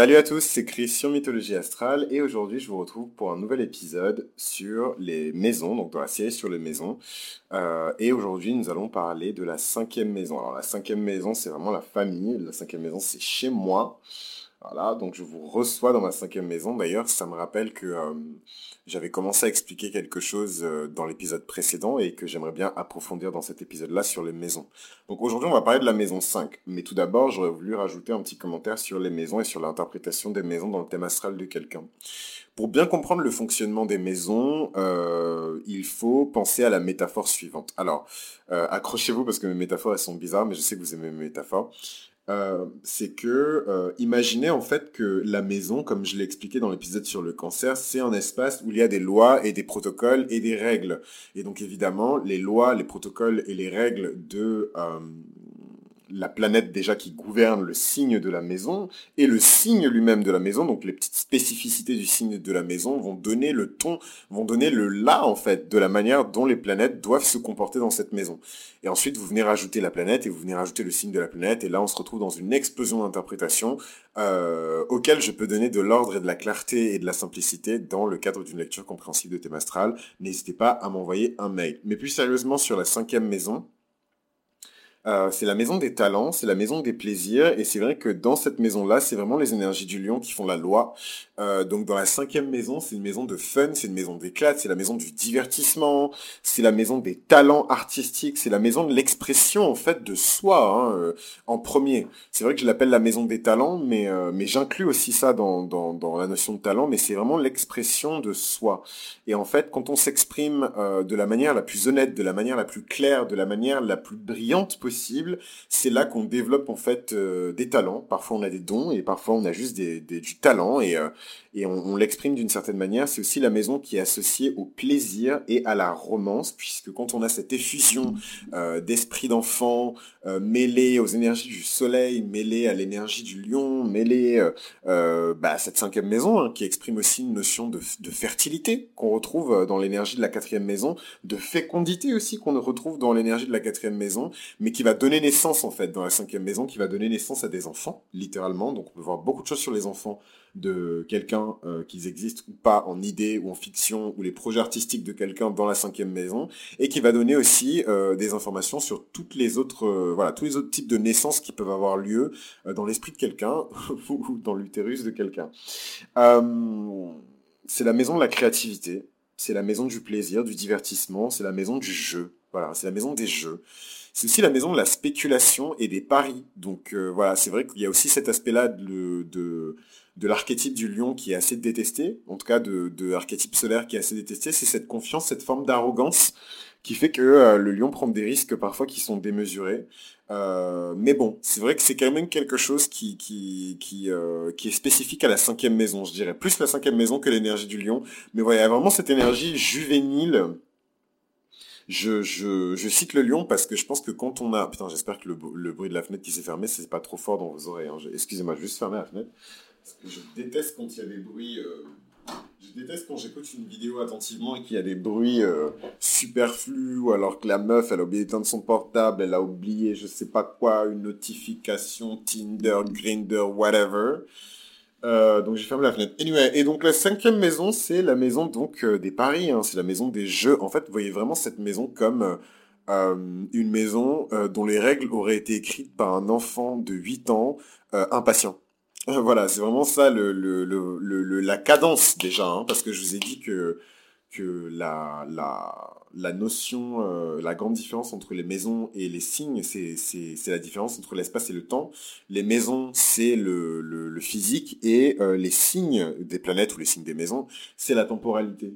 Salut à tous, c'est Chris sur Mythologie Astrale et aujourd'hui je vous retrouve pour un nouvel épisode sur les maisons, donc dans la série sur les maisons. Euh, et aujourd'hui nous allons parler de la cinquième maison. Alors la cinquième maison c'est vraiment la famille, la cinquième maison c'est chez moi. Voilà, donc je vous reçois dans ma cinquième maison. D'ailleurs, ça me rappelle que euh, j'avais commencé à expliquer quelque chose euh, dans l'épisode précédent et que j'aimerais bien approfondir dans cet épisode-là sur les maisons. Donc aujourd'hui, on va parler de la maison 5. Mais tout d'abord, j'aurais voulu rajouter un petit commentaire sur les maisons et sur l'interprétation des maisons dans le thème astral de quelqu'un. Pour bien comprendre le fonctionnement des maisons, euh, il faut penser à la métaphore suivante. Alors, accrochez-vous parce que mes métaphores, elles sont bizarres, mais je sais que vous aimez mes métaphores. Euh, c'est que euh, imaginez en fait que la maison, comme je l'ai expliqué dans l'épisode sur le cancer, c'est un espace où il y a des lois et des protocoles et des règles. Et donc évidemment, les lois, les protocoles et les règles de euh, la planète déjà qui gouverne le signe de la maison et le signe lui-même de la maison, donc les petites spécificités du signe de la maison vont donner le ton, vont donner le là en fait de la manière dont les planètes doivent se comporter dans cette maison. Et ensuite vous venez rajouter la planète et vous venez rajouter le signe de la planète et là on se retrouve dans une explosion d'interprétation euh, auquel je peux donner de l'ordre et de la clarté et de la simplicité dans le cadre d'une lecture compréhensible de thème astral. N'hésitez pas à m'envoyer un mail. Mais plus sérieusement sur la cinquième maison, euh, c'est la maison des talents, c'est la maison des plaisirs, et c'est vrai que dans cette maison-là, c'est vraiment les énergies du lion qui font la loi. Euh, donc dans la cinquième maison, c'est une maison de fun, c'est une maison d'éclat, c'est la maison du divertissement, c'est la maison des talents artistiques, c'est la maison de l'expression en fait de soi hein, euh, en premier. C'est vrai que je l'appelle la maison des talents, mais, mais j'inclus aussi ça dans, dans, dans, la notion de talent, mais c'est vraiment l'expression de soi. Et en fait, quand on s'exprime de la manière la plus honnête, de la manière la plus claire, de la manière la plus brillante possible, c'est là qu'on développe en fait euh, des talents. Parfois on a des dons et parfois on a juste du talent et, euh, on, l'exprime d'une certaine manière. C'est aussi la maison qui est associée au plaisir et à la romance, puisque quand on a cette effusion euh, d'esprit d'enfant mêlé aux énergies du soleil, mêlé à l'énergie du lion, mêlé bah, à cette cinquième maison hein, qui exprime aussi une notion de, de fertilité qu'on retrouve dans l'énergie de la quatrième maison, de fécondité aussi qu'on retrouve dans l'énergie de la quatrième maison, mais qui qui va donner naissance en fait dans la cinquième maison, qui va donner naissance à des enfants, littéralement. Donc on peut voir beaucoup de choses sur les enfants de quelqu'un, euh, qu'ils existent ou pas en idée ou en fiction, ou les projets artistiques de quelqu'un dans la cinquième maison, et qui va donner aussi euh, des informations sur toutes les autres, euh, voilà, tous les autres types de naissances qui peuvent avoir lieu dans l'esprit de quelqu'un ou dans l'utérus de quelqu'un. c'est la maison de la créativité, c'est la maison du plaisir, du divertissement, c'est la maison du jeu. Voilà, c'est la maison des jeux. C'est aussi la maison de la spéculation et des paris. Donc euh, voilà, c'est vrai qu'il y a aussi cet aspect-là de, de, l'archétype du lion qui est assez détesté, en tout cas de, de l'archétype solaire qui est assez détesté, c'est cette confiance, cette forme d'arrogance qui fait que euh, le lion prend des risques parfois qui sont démesurés. Euh, mais bon, c'est vrai que c'est quand même quelque chose qui, qui, qui, qui est spécifique à la cinquième maison, je dirais. Plus la cinquième maison que l'énergie du lion. Mais voilà, il y a vraiment cette énergie juvénile je, je, cite le lion parce que je pense que quand on a... Putain, j'espère que le, le, bruit de la fenêtre qui s'est fermée, c'est pas trop fort dans vos oreilles. Hein. Excusez-moi, juste fermer la fenêtre. Parce que je déteste quand il y a des bruits... Euh, je déteste quand j'écoute une vidéo attentivement et qu'il y a des bruits euh, superflus ou alors que la meuf, elle a oublié d'éteindre son portable, elle a oublié je sais pas quoi, une notification, Tinder, Grinder, whatever. Euh, donc j'ai fermé la fenêtre. Anyway, et donc la cinquième maison, c'est la maison donc euh, des paris, hein, c'est la maison des jeux. En fait, vous voyez vraiment cette maison comme euh, une maison dont les règles auraient été écrites par un enfant de 8 ans impatient. voilà, c'est vraiment ça le, le, le, la cadence déjà, hein, parce que je vous ai dit que que la, la, la notion, euh, la grande différence entre les maisons et les signes, c'est, c'est, la différence entre l'espace et le temps. Les maisons, c'est le, le, le physique et euh, les signes des planètes ou les signes des maisons, c'est la temporalité.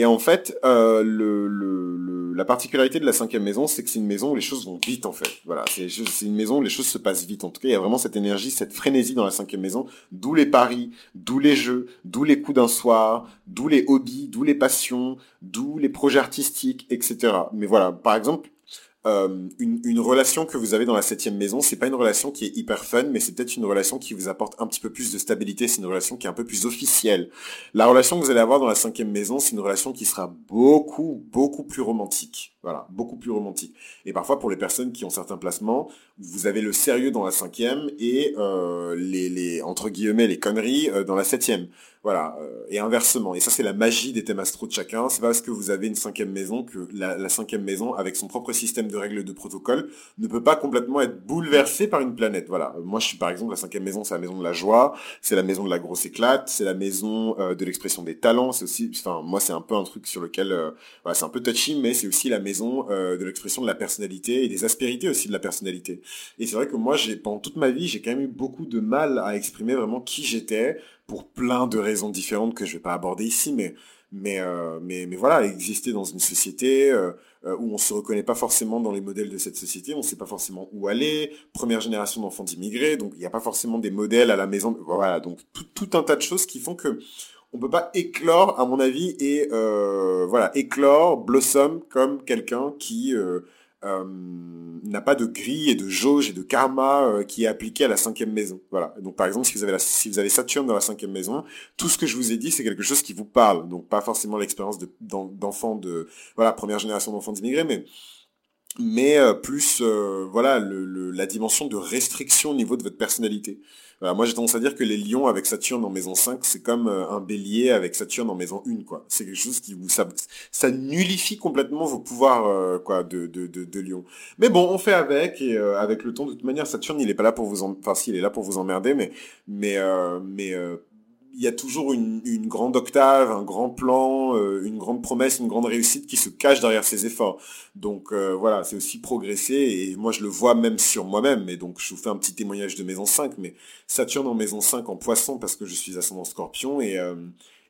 Et en fait, euh, la particularité de la cinquième maison, c'est que c'est une maison où les choses vont vite en fait. Voilà, c'est une maison où les choses se passent vite. En tout cas, il y a vraiment cette énergie, cette frénésie dans la cinquième maison, d'où les paris, d'où les jeux, d'où les coups d'un soir, d'où les hobbies, d'où les passions d'où les projets artistiques, etc. Mais voilà, par exemple, euh, une, relation que vous avez dans la septième maison, c'est pas une relation qui est hyper fun, mais c'est peut-être une relation qui vous apporte un petit peu plus de stabilité, c'est une relation qui est un peu plus officielle. La relation que vous allez avoir dans la cinquième maison, c'est une relation qui sera beaucoup, beaucoup plus romantique. Voilà, beaucoup plus romantique. Et parfois, pour les personnes qui ont certains placements, vous avez le sérieux dans la cinquième et euh, les, les, entre guillemets, les conneries euh, dans la septième. Voilà, euh, et inversement. Et ça, c'est la magie des thèmes astro de chacun. C'est parce que vous avez une cinquième maison que la, la, cinquième maison, avec son propre système de règles de protocole, ne peut pas complètement être bouleversée par une planète. Voilà. Moi, je suis par exemple, la cinquième maison, c'est la maison de la joie, c'est la maison de la grosse éclate, c'est la maison euh, de l'expression des talents. C'est aussi, enfin, moi, c'est un peu un truc sur lequel, voilà, c'est un peu touchy, mais c'est aussi la maison euh, de l'expression de la personnalité et des aspérités aussi de la personnalité. Et c'est vrai que moi, j'ai pendant toute ma vie, j'ai quand même eu beaucoup de mal à exprimer vraiment qui j'étais pour plein de raisons différentes que je vais pas aborder ici, mais mais euh, mais mais voilà, exister dans une société euh, où on se reconnaît pas forcément dans les modèles de cette société, on sait pas forcément où aller, première génération d'enfants d'immigrés, donc il n'y a pas forcément des modèles à la maison, voilà, donc tout un tas de choses qui font que on peut pas éclore, à mon avis, et euh, voilà, éclore, blossom comme quelqu'un qui euh, euh, n'a pas de grille et de jauge et de karma qui est appliqué à la cinquième maison. Voilà. Donc par exemple, si vous avez si vous avez Saturne dans la cinquième maison, tout ce que je vous ai dit, c'est quelque chose qui vous parle. Donc pas forcément l'expérience d'enfants de, voilà première génération d'enfants d'immigrés, mais mais plus voilà le, la dimension de restriction au niveau de votre personnalité moi, j'ai tendance à dire que les lions avec Saturne en maison 5, c'est comme euh, un bélier avec Saturne en maison 1, quoi. C'est quelque chose qui vous, ça, ça nullifie complètement vos pouvoirs, euh, quoi, de, de, de, de, lion. Mais bon, on fait avec, et euh, avec le temps, de toute manière, Saturne, il est pas là pour vous, en... enfin, est là pour vous emmerder, mais, mais, mais, il y a toujours une, grande octave, un grand plan, euh, une grande promesse, une grande réussite qui se cache derrière ces efforts. Donc euh, voilà, c'est aussi progresser et moi je le vois même sur moi-même. Et donc je vous fais un petit témoignage de maison 5, mais Saturne en maison 5 en poisson parce que je suis ascendant scorpion et, euh,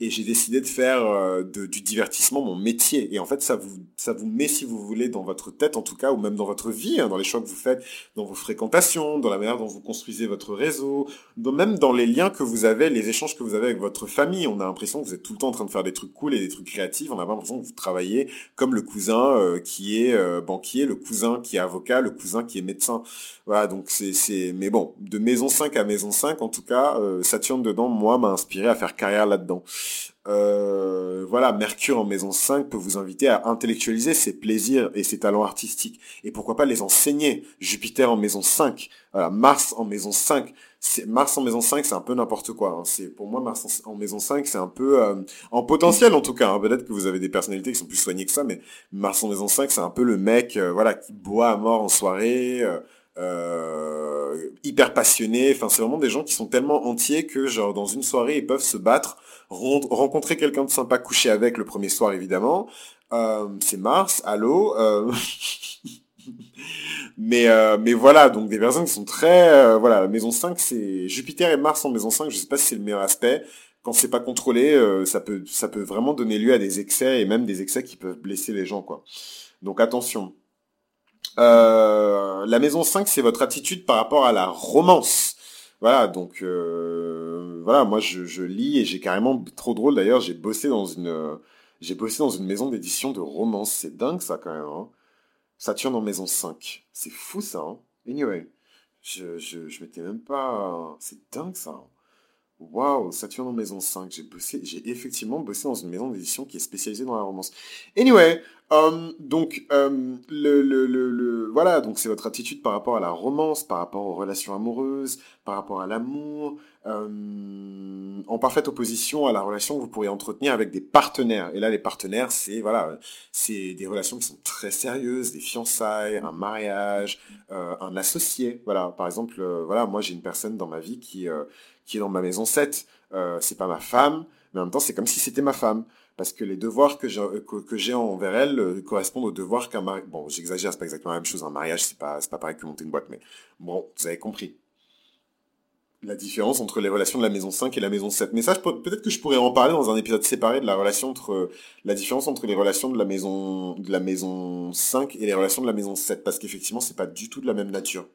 et j'ai décidé de faire euh, du divertissement mon métier. Et en fait, ça vous, ça vous met, si vous voulez, dans votre tête en tout cas, ou même dans votre vie, hein, dans les choix que vous faites, dans vos fréquentations, dans la manière dont vous construisez votre réseau, même dans les liens que vous avez, les échanges que vous avez avec votre famille. On a l'impression que vous êtes tout le temps en train de faire des trucs cool et des trucs créatifs. On a l'impression que vous travaillez comme le cousin euh, qui est euh, banquier, le cousin qui est avocat, le cousin qui est médecin. Voilà, donc c'est, mais bon, de maison 5 à maison 5, en tout cas, Saturne dedans, moi, m'a inspiré à faire carrière là-dedans. Euh, voilà, Mercure en maison 5 peut vous inviter à intellectualiser ses plaisirs et ses talents artistiques. Et pourquoi pas les enseigner. Jupiter en maison 5, voilà, Mars en maison 5. Mars en maison 5, c'est un peu n'importe quoi. Hein. C'est Pour moi, Mars en, maison 5, c'est un peu... Euh, en potentiel, en tout cas. Hein. Peut-être que vous avez des personnalités qui sont plus soignées que ça, mais Mars en maison 5, c'est un peu le mec euh, voilà, qui boit à mort en soirée... hyper passionné, enfin c'est vraiment des gens qui sont tellement entiers que genre dans une soirée ils peuvent se battre rencontrer quelqu'un de sympa, coucher avec le premier soir évidemment. Euh, c'est Mars, allô. Euh... mais euh, mais voilà, donc des personnes qui sont très euh, voilà, la maison 5 c'est Jupiter et Mars en maison 5, je sais pas si c'est le meilleur aspect. Quand c'est pas contrôlé, ça peut ça peut vraiment donner lieu à des excès et même des excès qui peuvent blesser les gens quoi. Donc attention. la maison 5, c'est votre attitude par rapport à la romance. Voilà, donc euh, voilà, moi je, lis et j'ai carrément trop drôle d'ailleurs. J'ai bossé dans une j'ai bossé dans une maison d'édition de romance. C'est dingue ça quand même. Hein. Saturne en maison 5. C'est fou ça. Hein. Anyway, je, je, je m'étais même pas. C'est dingue ça. Hein. Waouh, Saturne en maison 5. J'ai bossé, j'ai effectivement bossé dans une maison d'édition qui est spécialisée dans la romance. Anyway, um, donc um, le, le, le, le, voilà, donc c'est votre attitude par rapport à la romance, par rapport aux relations amoureuses, par rapport à l'amour, um, en parfaite opposition à la relation que vous pourriez entretenir avec des partenaires. Et là, les partenaires, c'est voilà, c'est des relations qui sont très sérieuses, des fiançailles, un mariage, euh, un associé. Voilà, par exemple, euh, voilà, moi j'ai une personne dans ma vie qui euh, qui est dans ma maison 7. Euh, c'est pas ma femme, mais en même temps, c'est comme si c'était ma femme. Parce que les devoirs que j'ai, envers elle euh, correspondent aux devoirs qu'un mariage... Bon, j'exagère, c'est pas exactement la même chose. Un mariage, c'est pas, c'est pas pareil que monter une boîte, mais bon, vous avez compris. La différence entre les relations de la maison 5 et la maison 7. Mais ça, peut-être que je pourrais en parler dans un épisode séparé de la relation entre, la différence entre les relations de la maison, de la maison 5 et les relations de la maison 7. Parce qu'effectivement, c'est pas du tout de la même nature.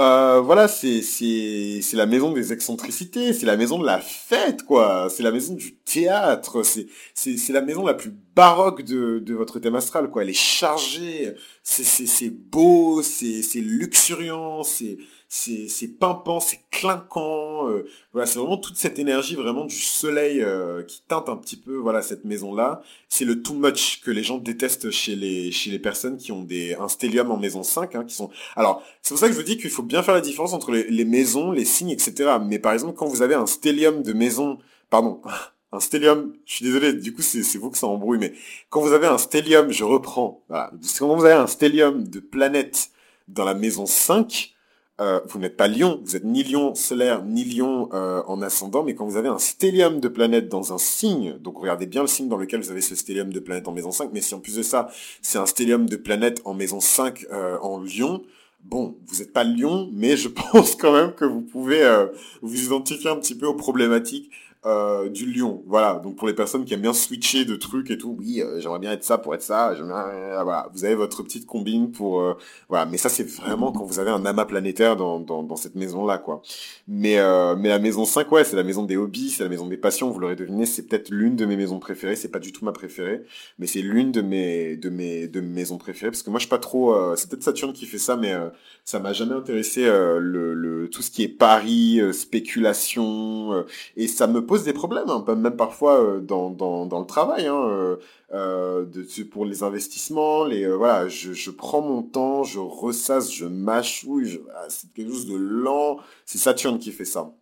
Euh, voilà, c'est c'est c'est la maison des excentricités, c'est la maison de la fête, quoi. C'est la maison du théâtre. C'est c'est c'est la maison la plus baroque de de votre thème astral, quoi. Elle est chargée, c'est c'est c'est beau, c'est c'est luxuriant, c'est c'est pimpant, c'est clinquant. euh, voilà, c'est vraiment toute cette énergie vraiment du soleil euh, qui teinte un petit peu voilà cette maison là. C'est le too much que les gens détestent chez les chez les personnes qui ont des un stellium en maison 5 hein, qui sont alors c'est pour ça que je vous dis qu'il faut bien faire la différence entre les, les maisons, les signes, etc. Mais par exemple quand vous avez un stellium de maison, pardon. Un stellium, je suis désolé, du coup c'est c'est vous que ça embrouille, mais quand vous avez un stellium, je reprends, voilà, quand vous avez un stellium de planète dans la maison 5, euh, vous n'êtes pas lion, vous êtes ni lion solaire, ni lion euh, en ascendant, mais quand vous avez un stellium de planète dans un signe, donc regardez bien le signe dans lequel vous avez ce stellium de planète en maison 5, mais si en plus de ça, c'est un stellium de planète en maison 5 euh, en lion, bon, vous n'êtes pas lion, mais je pense quand même que vous pouvez vous identifier un petit peu aux problématiques euh, du lion. Voilà, donc pour les personnes qui aiment bien switcher de trucs et tout, oui, euh, j'aimerais bien être ça pour être ça, euh, voilà, vous avez votre petite combine pour... euh, voilà, mais ça c'est vraiment quand vous avez un amas planétaire dans, dans, dans cette maison-là, quoi. Mais, euh, mais la maison 5, ouais, c'est la maison des hobbies, c'est la maison des passions, vous l'aurez deviné, c'est peut-être l'une de mes maisons préférées, c'est pas du tout ma préférée, mais c'est l'une de mes, de, mes, de mes maisons préférées, parce que moi je suis pas trop... euh, c'est peut-être Saturne qui fait ça, mais ça m'a jamais intéressé le, le, tout ce qui est paris, spéculation, et ça me pose des problèmes, hein, même parfois euh, dans, dans, le travail, hein, euh, euh, pour les investissements, les voilà, je, prends mon temps, je ressasse, je mâchouille, ah, c'est quelque chose de lent. C'est Saturne qui fait ça.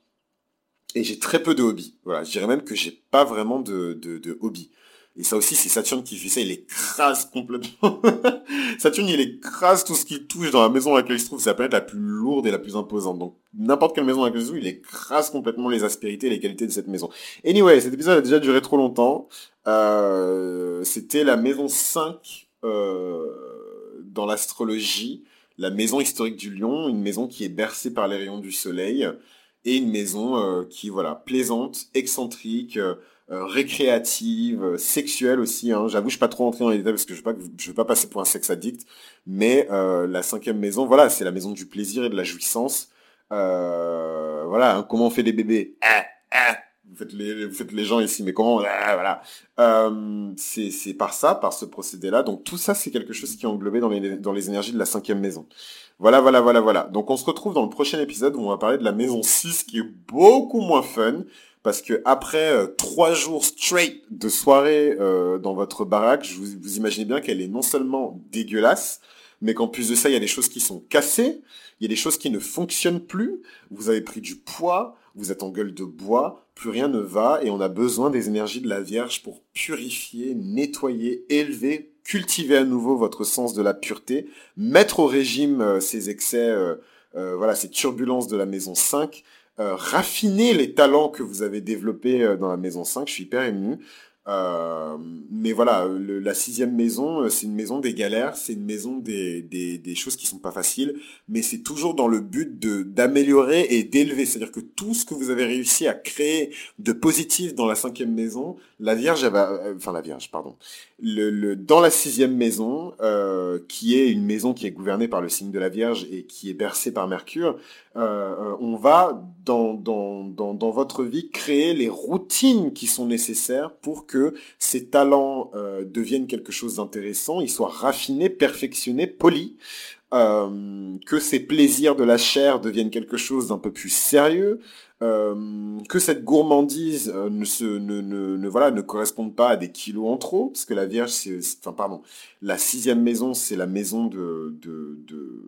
Et j'ai très peu de hobbies. Voilà, je dirais même que j'ai pas vraiment de, de hobbies. Et ça aussi, c'est Saturne qui fait ça, il écrase complètement. Saturne, il écrase tout ce qui touche dans la maison dans laquelle il se trouve. C'est la planète la plus lourde et la plus imposante. Donc, n'importe quelle maison dans laquelle il se trouve, il écrase complètement les aspérités et les qualités de cette maison. Anyway, cet épisode a déjà duré trop longtemps. Euh, C'était la maison 5 euh, dans l'astrologie. La maison historique du lion, une maison qui est bercée par les rayons du soleil. Et une maison euh, qui, voilà, plaisante, excentrique, euh, récréative, euh, sexuelle aussi. Hein. J'avoue, je suis pas trop rentré dans les détails parce que je veux je veux pas passer pour un sexe addict. Mais euh, la cinquième maison, voilà, c'est la maison du plaisir et de la jouissance. Euh, voilà, hein, comment on fait des bébés? Ah, ah. vous, faites les, vous faites les gens ici, mais comment Ah, Voilà. Euh, c'est c'est par ça, par ce procédé-là. Donc tout ça, c'est quelque chose qui est englobé dans les, dans les énergies de la cinquième maison. Voilà, voilà, voilà, voilà. Donc on se retrouve dans le prochain épisode où on va parler de la maison 6 qui est beaucoup moins fun. Parce que après euh, trois jours straight de soirée euh, dans votre baraque, vous, imaginez bien qu'elle est non seulement dégueulasse, mais qu'en plus de ça, il y a des choses qui sont cassées, il y a des choses qui ne fonctionnent plus, vous avez pris du poids, vous êtes en gueule de bois, plus rien ne va, et on a besoin des énergies de la Vierge pour purifier, nettoyer, élever, cultiver à nouveau votre sens de la pureté, mettre au régime euh, ces excès, voilà, ces turbulences de la maison 5, euh, raffiner les talents que vous avez développés euh, dans la maison 5, je suis hyper ému. Euh, mais voilà, le- la sixième maison, euh, c'est une maison des galères, c'est une maison des, des, choses qui sont pas faciles, mais c'est toujours dans le but d'améliorer et d'élever. C'est-à-dire que tout ce que vous avez réussi à créer de positif dans la cinquième maison, la Vierge, euh, enfin la Vierge, pardon, le, le, dans la sixième maison, euh, qui est une maison qui est gouvernée par le signe de la Vierge et qui est bercée par Mercure, euh, euh, on va dans, dans, dans, dans votre vie créer les routines qui sont nécessaires pour que ces talents euh, deviennent quelque chose d'intéressant, ils soient raffinés, perfectionnés, polis, que ces plaisirs de la chair deviennent quelque chose d'un peu plus sérieux, que cette gourmandise ne se ne, ne, voilà ne corresponde pas à des kilos en trop parce que la Vierge c'est c'est- enfin pardon la sixième maison c'est la maison de de de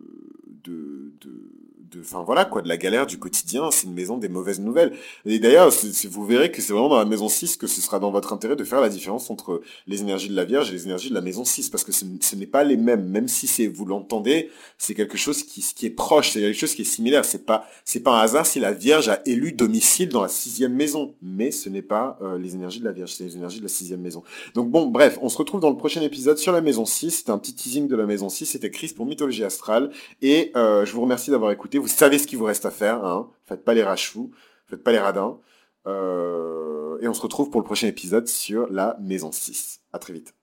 de enfin voilà quoi de la galère du quotidien c'est une maison des mauvaises nouvelles. Et d'ailleurs vous verrez que c'est vraiment dans la maison 6 que ce sera dans votre intérêt de faire la différence entre les énergies de la Vierge et les énergies de la maison 6 parce que ce, ce n'est pas les mêmes. Même si c'est vous l'entendez c'est quelque chose qui, qui est proche c'est quelque chose qui est similaire. C'est pas c'est pas un hasard si la Vierge a élu domicile dans la sixième maison. Mais ce n'est pas euh, les énergies de la Vierge c'est les énergies de la sixième maison. Donc bon bref on se retrouve dans le prochain épisode sur la maison 6 c'était un petit teasing de la maison 6 c'était Chris pour Mythologie Astrale. Et euh, je vous remercie d'avoir écouté vous savez ce qu'il vous reste à faire hein. Faites pas les rachous faites pas les radins. Euh, et on se retrouve pour le prochain épisode sur la maison 6 à très vite